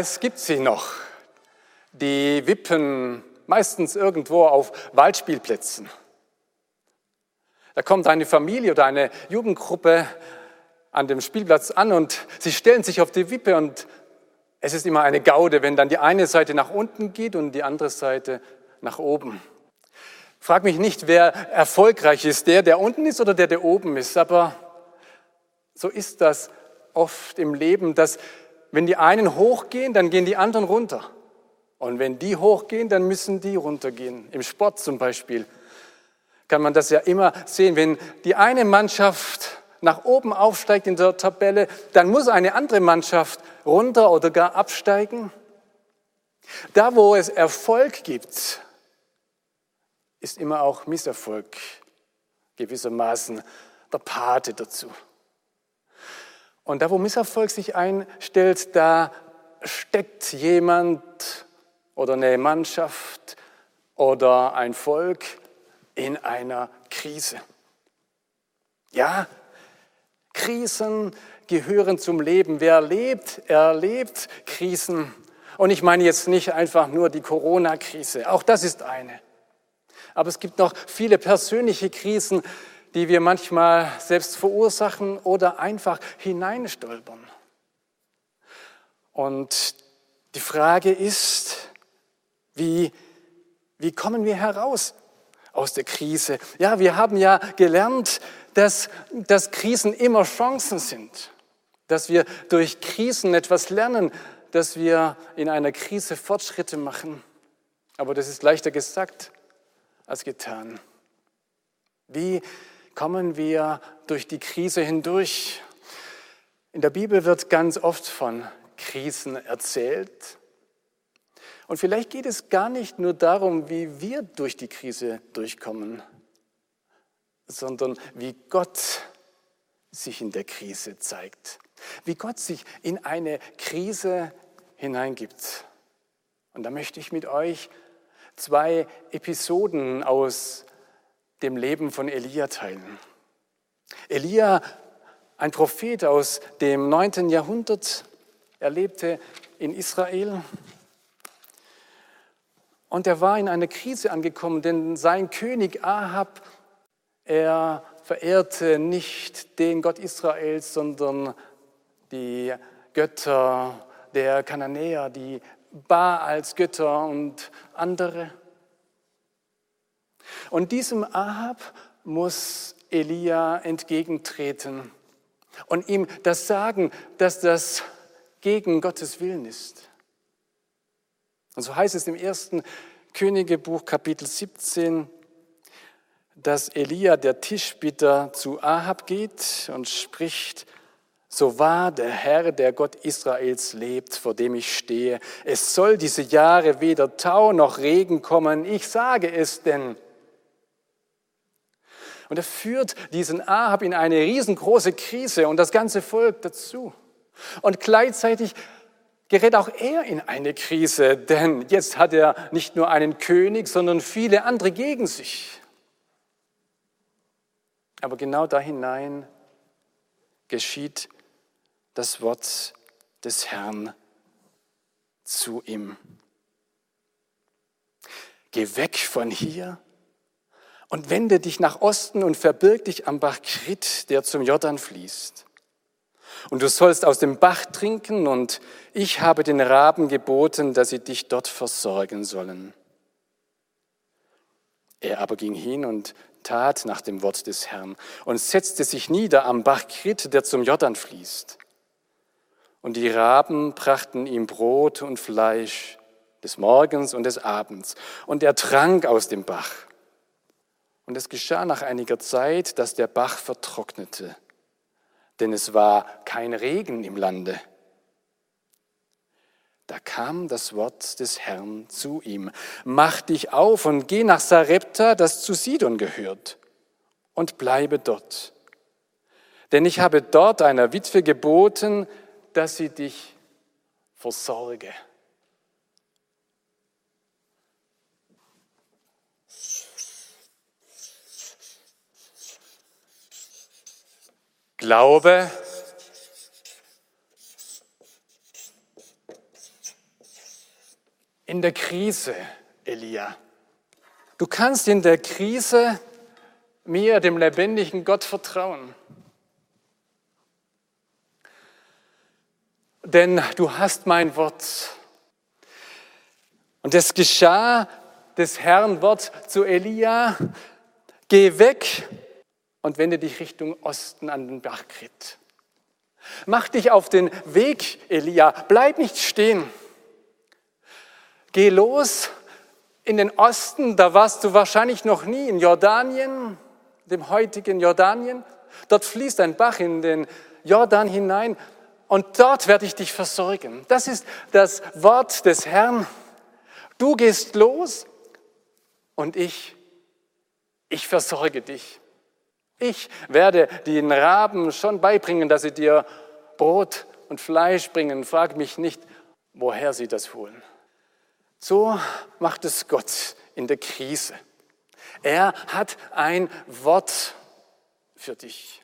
Es gibt sie noch. Die wippen meistens irgendwo auf Waldspielplätzen. Da kommt eine Familie oder eine Jugendgruppe an dem Spielplatz an und sie stellen sich auf die Wippe und es ist immer eine Gaude, wenn dann die eine Seite nach unten geht und die andere Seite nach oben. Frag mich nicht, wer erfolgreich ist, der, der unten ist oder der, der oben ist, aber so ist das oft im Leben, dass wenn die einen hochgehen, dann gehen die anderen runter. Und wenn die hochgehen, dann müssen die runtergehen. Im Sport zum Beispiel kann man das ja immer sehen. Wenn die eine Mannschaft nach oben aufsteigt in der Tabelle, dann muss eine andere Mannschaft runter oder gar absteigen. Da, wo es Erfolg gibt, ist immer auch Misserfolg gewissermaßen der Pate dazu. Und da, wo Misserfolg sich einstellt, da steckt jemand oder eine Mannschaft oder ein Volk in einer Krise. Ja, Krisen gehören zum Leben. Wer lebt, erlebt Krisen. Und ich meine jetzt nicht einfach nur die Corona-Krise, auch das ist eine. Aber es gibt noch viele persönliche Krisen, die wir manchmal selbst verursachen oder einfach hineinstolpern. Und die Frage ist, wie, wie kommen wir heraus aus der Krise? Ja, wir haben ja gelernt, dass, dass Krisen immer Chancen sind, dass wir durch Krisen etwas lernen, dass wir in einer Krise Fortschritte machen. Aber das ist leichter gesagt als getan. Wie kommen wir durch die Krise hindurch. In der Bibel wird ganz oft von Krisen erzählt. Und vielleicht geht es gar nicht nur darum, wie wir durch die Krise durchkommen, sondern wie Gott sich in der Krise zeigt, wie Gott sich in eine Krise hineingibt. Und da möchte ich mit euch zwei Episoden aus dem Leben von Elia teilen. Elia, ein Prophet aus dem 9. Jahrhundert, er lebte in Israel und er war in eine Krise angekommen, denn sein König Ahab, er verehrte nicht den Gott Israels, sondern die Götter der Kananäer, die Baals Götter und andere. Und diesem Ahab muss Elia entgegentreten und ihm das sagen, dass das gegen Gottes Willen ist. Und so heißt es im ersten Königebuch Kapitel 17, dass Elia, der Tischbitter, zu Ahab geht und spricht, so wahr der Herr, der Gott Israels lebt, vor dem ich stehe, es soll diese Jahre weder Tau noch Regen kommen, ich sage es denn. Und er führt diesen Ahab in eine riesengroße Krise und das ganze Volk dazu. Und gleichzeitig gerät auch er in eine Krise, denn jetzt hat er nicht nur einen König, sondern viele andere gegen sich. Aber genau da hinein geschieht das Wort des Herrn zu ihm. Geh weg von hier und wende dich nach Osten und verbirg dich am Bach Krit, der zum Jordan fließt. Und du sollst aus dem Bach trinken, und ich habe den Raben geboten, dass sie dich dort versorgen sollen. Er aber ging hin und tat nach dem Wort des Herrn und setzte sich nieder am Bach Krit, der zum Jordan fließt. Und die Raben brachten ihm Brot und Fleisch des Morgens und des Abends, und er trank aus dem Bach. Und es geschah nach einiger Zeit, dass der Bach vertrocknete, denn es war kein Regen im Lande. Da kam das Wort des Herrn zu ihm. Mach dich auf und geh nach Sarepta, das zu Sidon gehört, und bleibe dort. Denn ich habe dort einer Witwe geboten, dass sie dich versorge. Glaube in der Krise, Elia. Du kannst in der Krise mir, dem lebendigen Gott, vertrauen. Denn du hast mein Wort. Und es geschah des Herrn Wort zu Elia, geh weg und wende dich Richtung Osten an den Bergkrit. Mach dich auf den Weg, Elia, bleib nicht stehen. Geh los in den Osten, da warst du wahrscheinlich noch nie, in Jordanien, dem heutigen Jordanien. Dort fließt ein Bach in den Jordan hinein und dort werde ich dich versorgen. Das ist das Wort des Herrn. Du gehst los und ich, ich versorge dich. Ich werde den Raben schon beibringen, dass sie dir Brot und Fleisch bringen. Frag mich nicht, woher sie das holen. So macht es Gott in der Krise. Er hat ein Wort für dich.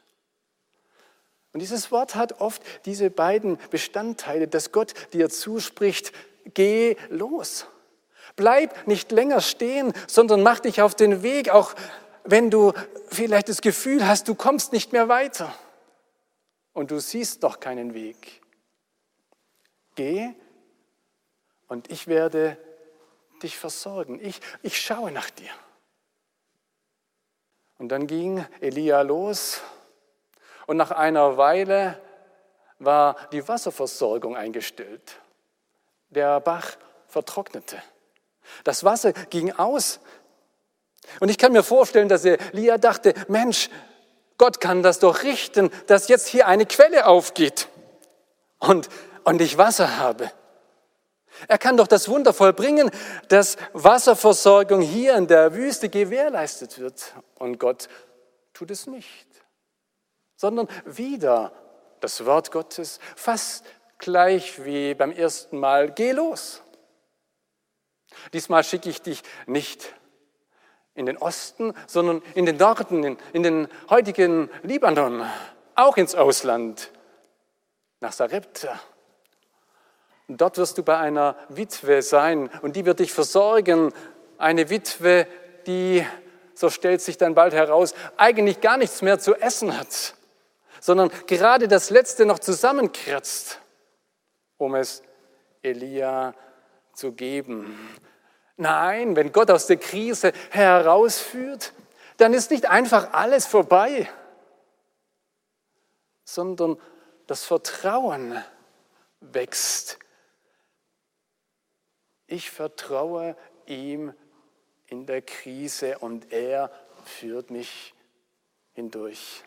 Und dieses Wort hat oft diese beiden Bestandteile, dass Gott dir zuspricht, geh los. Bleib nicht länger stehen, sondern mach dich auf den Weg, auch wenn du vielleicht das Gefühl hast, du kommst nicht mehr weiter und du siehst doch keinen Weg. Geh und ich werde dich versorgen. Ich, ich schaue nach dir. Und dann ging Elia los und nach einer Weile war die Wasserversorgung eingestellt. Der Bach vertrocknete. Das Wasser ging aus. Und ich kann mir vorstellen, dass Elia dachte, Mensch, Gott kann das doch richten, dass jetzt hier eine Quelle aufgeht und, und ich Wasser habe. Er kann doch das Wunder vollbringen, dass Wasserversorgung hier in der Wüste gewährleistet wird. Und Gott tut es nicht, sondern wieder das Wort Gottes, fast gleich wie beim ersten Mal, geh los. Diesmal schicke ich dich nicht in den Osten, sondern in den Norden, in, den heutigen Libanon, auch ins Ausland, nach Sarepta. Dort wirst du bei einer Witwe sein und die wird dich versorgen. Eine Witwe, die, so stellt sich dann bald heraus, eigentlich gar nichts mehr zu essen hat, sondern gerade das Letzte noch zusammenkratzt, um es Elia zu geben. Nein, wenn Gott aus der Krise herausführt, dann ist nicht einfach alles vorbei, sondern das Vertrauen wächst ich vertraue ihm in der Krise und er führt mich hindurch.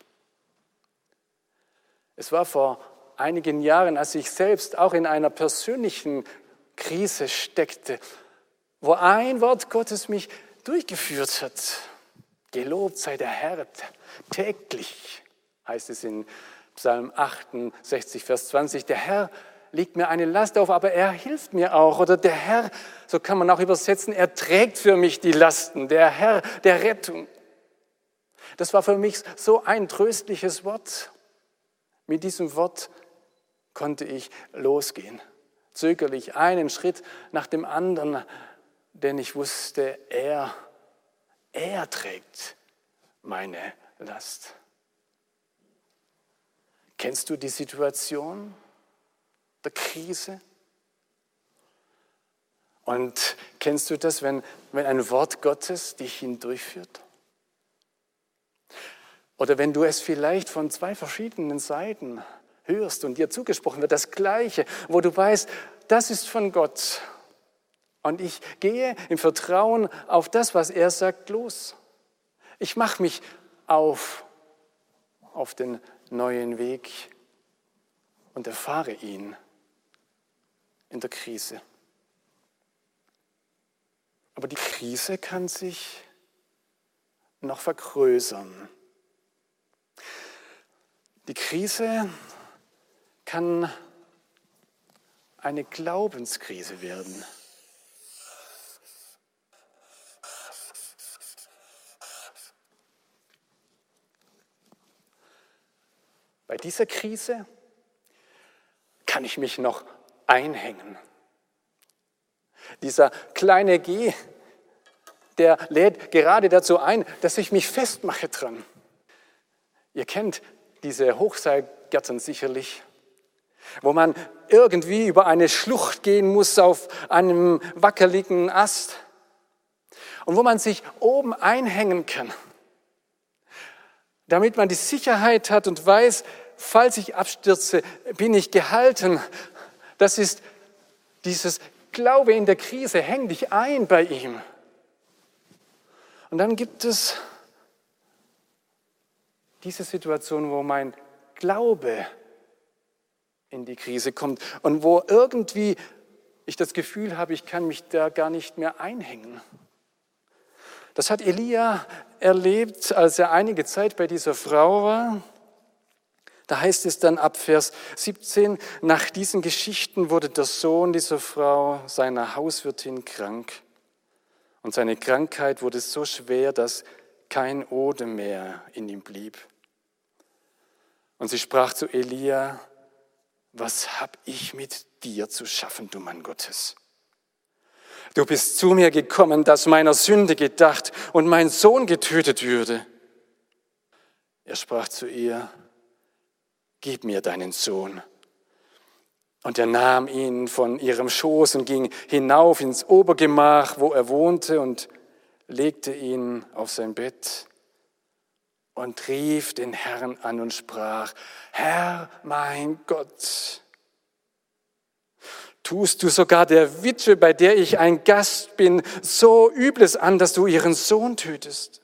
Es war vor einigen Jahren, als ich selbst auch in einer persönlichen Krise steckte, wo ein Wort Gottes mich durchgeführt hat. Gelobt sei der Herr täglich, heißt es in Psalm 68, Vers 20. Der Herr legt mir eine Last auf, aber er hilft mir auch. Oder der Herr, so kann man auch übersetzen, er trägt für mich die Lasten. Der Herr der Rettung. Das war für mich so ein tröstliches Wort. Mit diesem Wort konnte ich losgehen. Zögerlich einen Schritt nach dem anderen, denn ich wusste, er, er trägt meine Last. Kennst du die Situation? der Krise? Und kennst du das, wenn, wenn ein Wort Gottes dich hindurchführt? Oder wenn du es vielleicht von zwei verschiedenen Seiten hörst und dir zugesprochen wird, das Gleiche, wo du weißt, das ist von Gott. Und ich gehe im Vertrauen auf das, was er sagt, los. Ich mache mich auf, auf den neuen Weg und erfahre ihn. in der Krise. Aber die Krise kann sich noch vergrößern. Die Krise kann eine Glaubenskrise werden. Bei dieser Krise kann ich mich noch einhängen. Dieser kleine G, der lädt gerade dazu ein, dass ich mich festmache dran. Ihr kennt diese Hochseilgärten sicherlich, wo man irgendwie über eine Schlucht gehen muss auf einem wackeligen Ast und wo man sich oben einhängen kann, damit man die Sicherheit hat und weiß, falls ich abstürze, bin ich gehalten. Das ist dieses Glaube in der Krise, häng dich ein bei ihm. Und dann gibt es diese Situation, wo mein Glaube in die Krise kommt und wo irgendwie ich das Gefühl habe, ich kann mich da gar nicht mehr einhängen. Das hat Elia erlebt, als er einige Zeit bei dieser Frau war. Da heißt es dann ab Vers 17, nach diesen Geschichten wurde der Sohn dieser Frau, seiner Hauswirtin, krank. Und seine Krankheit wurde so schwer, dass kein Odem mehr in ihm blieb. Und sie sprach zu Elia, was hab ich mit dir zu schaffen, du Mann Gottes? Du bist zu mir gekommen, dass meiner Sünde gedacht und mein Sohn getötet würde. Er sprach zu ihr, gib mir deinen Sohn. Und er nahm ihn von ihrem Schoß und ging hinauf ins Obergemach, wo er wohnte, und legte ihn auf sein Bett und rief den Herrn an und sprach, Herr mein Gott, tust du sogar der Witwe, bei der ich ein Gast bin, so Übles an, dass du ihren Sohn tötest?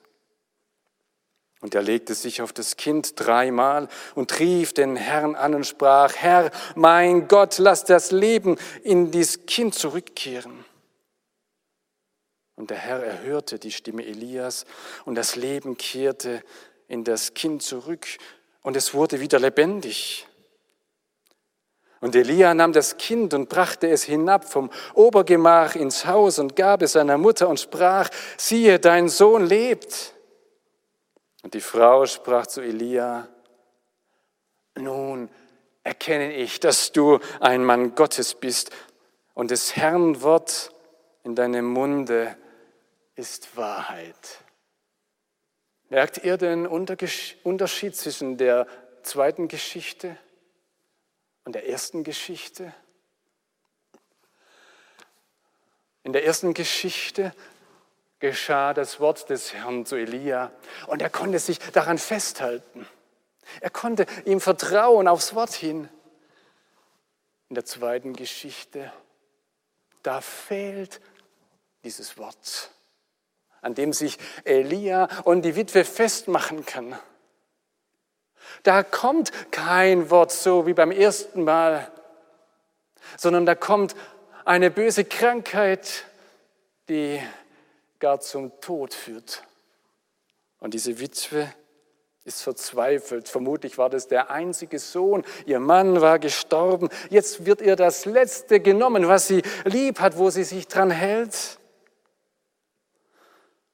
Und er legte sich auf das Kind dreimal und rief den Herrn an und sprach, Herr, mein Gott, lass das Leben in dies Kind zurückkehren. Und der Herr erhörte die Stimme Elias und das Leben kehrte in das Kind zurück und es wurde wieder lebendig. Und Elia nahm das Kind und brachte es hinab vom Obergemach ins Haus und gab es seiner Mutter und sprach, siehe, dein Sohn lebt. Und die Frau sprach zu Elia, nun erkenne ich, dass du ein Mann Gottes bist und des Herrn Wort in deinem Munde ist Wahrheit. Merkt ihr den Unterschied zwischen der zweiten Geschichte und der ersten Geschichte? In der ersten Geschichte geschah das Wort des Herrn zu Elia und er konnte sich daran festhalten. Er konnte ihm vertrauen aufs Wort hin. In der zweiten Geschichte, da fehlt dieses Wort an dem sich Elia und die Witwe festmachen kann. Da kommt kein Wort so wie beim ersten Mal, sondern da kommt eine böse Krankheit, die gar zum Tod führt. Und diese Witwe ist verzweifelt. Vermutlich war das der einzige Sohn. Ihr Mann war gestorben. Jetzt wird ihr das Letzte genommen, was sie lieb hat, wo sie sich dran hält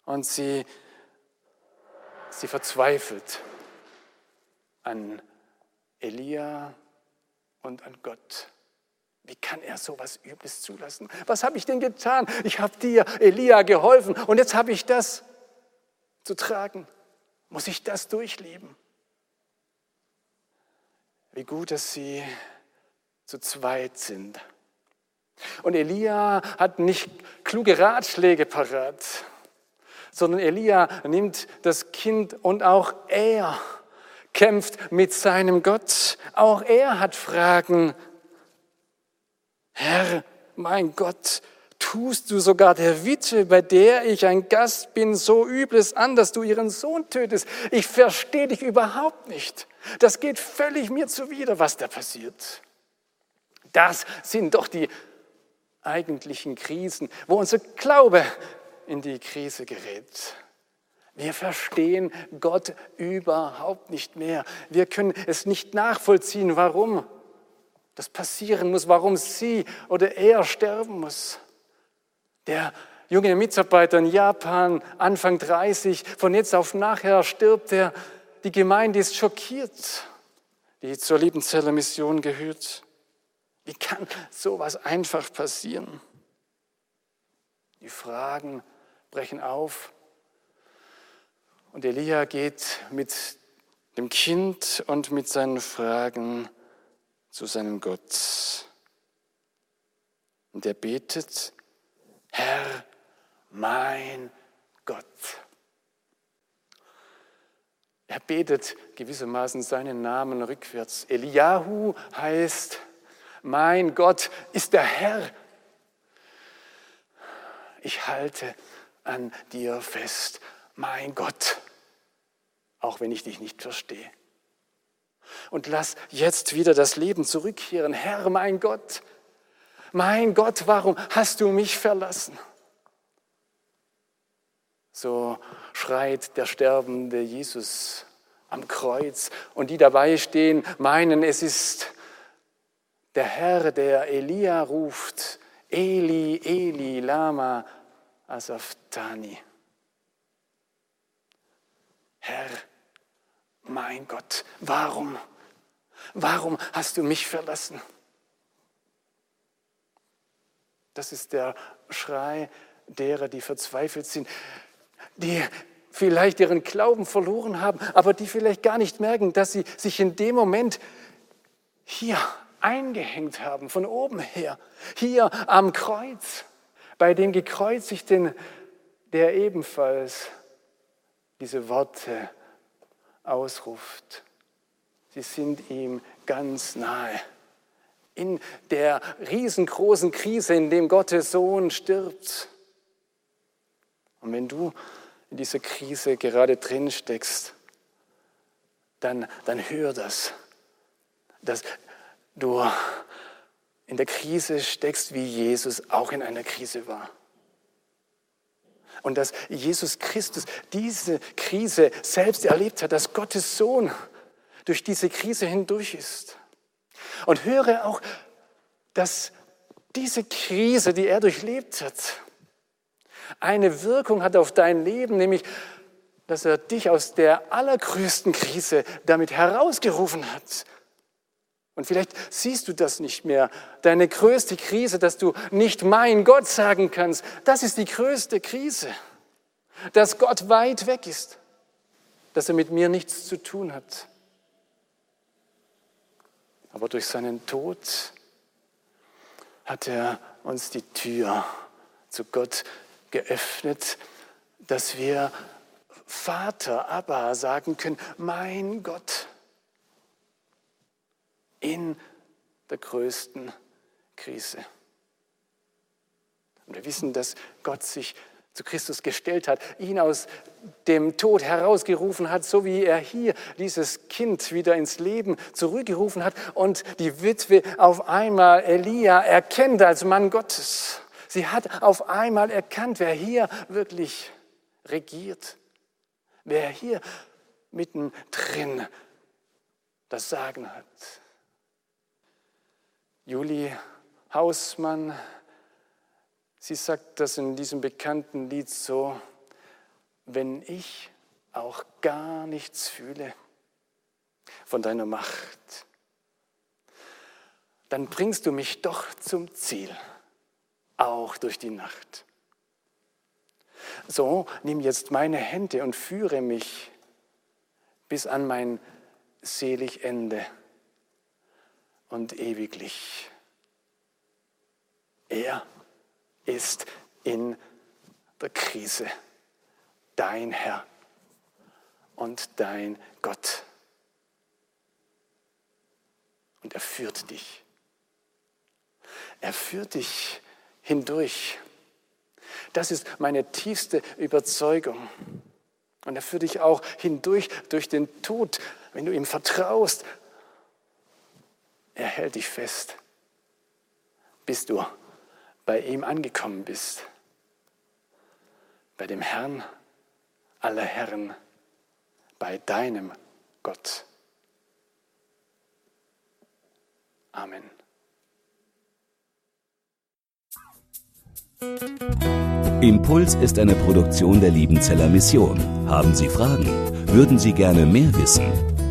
und sie, sie verzweifelt an Elia und an Gott. Wie kann er so was Übles zulassen? Was habe ich denn getan? Ich habe dir, Elia, geholfen und jetzt habe ich das zu tragen. Muss ich das durchleben? Wie gut, dass sie zu zweit sind. Und Elia hat nicht kluge Ratschläge parat sondern Elia nimmt das Kind und auch er kämpft mit seinem Gott. Auch er hat Fragen. Herr, mein Gott, tust du sogar der Witwe, bei der ich ein Gast bin, so Übles an, dass du ihren Sohn tötest? Ich verstehe dich überhaupt nicht. Das geht völlig mir zuwider, was da passiert. Das sind doch die eigentlichen Krisen, wo unser Glaube in die Krise gerät. Wir verstehen Gott überhaupt nicht mehr. Wir können es nicht nachvollziehen, warum das passieren muss, warum sie oder er sterben muss. Der junge Mitarbeiter in Japan, Anfang 30, von jetzt auf nachher stirbt er. Die Gemeinde ist schockiert, die zur Liebenzeller Mission gehört. Wie kann sowas einfach passieren? Die Fragen brechen auf und Elia geht mit dem Kind und mit seinen Fragen zu seinem Gott. Und er betet, Herr, mein Gott. Er betet gewissermaßen seinen Namen rückwärts. Eliahu heißt, mein Gott ist der Herr. Ich halte an dir fest, mein Gott, auch wenn ich dich nicht verstehe. Und lass jetzt wieder das Leben zurückkehren. Herr, mein Gott, mein Gott, warum hast du mich verlassen? So schreit der sterbende Jesus am Kreuz und die dabei stehen, meinen, es ist der Herr, der Elia ruft, Eli, Eli, Lama Asaftani. Herr, mein Gott, warum? Warum hast du mich verlassen? Das ist der Schrei derer, die verzweifelt sind, die vielleicht ihren Glauben verloren haben, aber die vielleicht gar nicht merken, dass sie sich in dem Moment hier eingehängt haben, von oben her, hier am Kreuz, bei dem Gekreuzigten, der ebenfalls diese Worte ausruft. Sie sind ihm ganz nahe. In der riesengroßen Krise, in dem Gottes Sohn stirbt. Und wenn du in dieser Krise gerade drin steckst, dann, dann hör das, dass du in der Krise steckst, wie Jesus auch in einer Krise war. Und dass Jesus Christus diese Krise selbst erlebt hat, dass Gottes Sohn durch diese Krise hindurch ist. Und höre auch, dass diese Krise, die er durchlebt hat, eine Wirkung hat auf dein Leben, nämlich dass er dich aus der allergrößten Krise damit herausgerufen hat. Und vielleicht siehst du das nicht mehr. Deine größte Krise, dass du nicht mein Gott sagen kannst, das ist die größte Krise. Dass Gott weit weg ist, dass er mit mir nichts zu tun hat. Aber durch seinen Tod hat er uns die Tür zu Gott geöffnet, dass wir Vater, Abba sagen können, mein Gott, in der größten Krise. Und wir wissen, dass Gott sich zu Christus gestellt hat, ihn aus dem Tod herausgerufen hat, so wie er hier dieses Kind wieder ins Leben zurückgerufen hat und die Witwe auf einmal Elia erkennt als Mann Gottes. Sie hat auf einmal erkannt, wer hier wirklich regiert, wer hier mittendrin das Sagen hat. Julie Hausmann, sie sagt das in diesem bekannten Lied so, wenn ich auch gar nichts fühle von deiner Macht, dann bringst du mich doch zum Ziel auch durch die Nacht. So, nimm jetzt meine Hände und führe mich bis an mein selig Ende und ewiglich. Er ist in der Krise dein Herr und dein Gott. Und er führt dich. Er führt dich hindurch. Das ist meine tiefste Überzeugung. Und er führt dich auch hindurch durch den Tod, wenn du ihm vertraust. Er hält dich fest, bis du bei ihm angekommen bist. Bei dem Herrn aller Herren, bei deinem Gott. Amen. Impuls ist eine Produktion der Liebenzeller Mission. Haben Sie Fragen? Würden Sie gerne mehr wissen?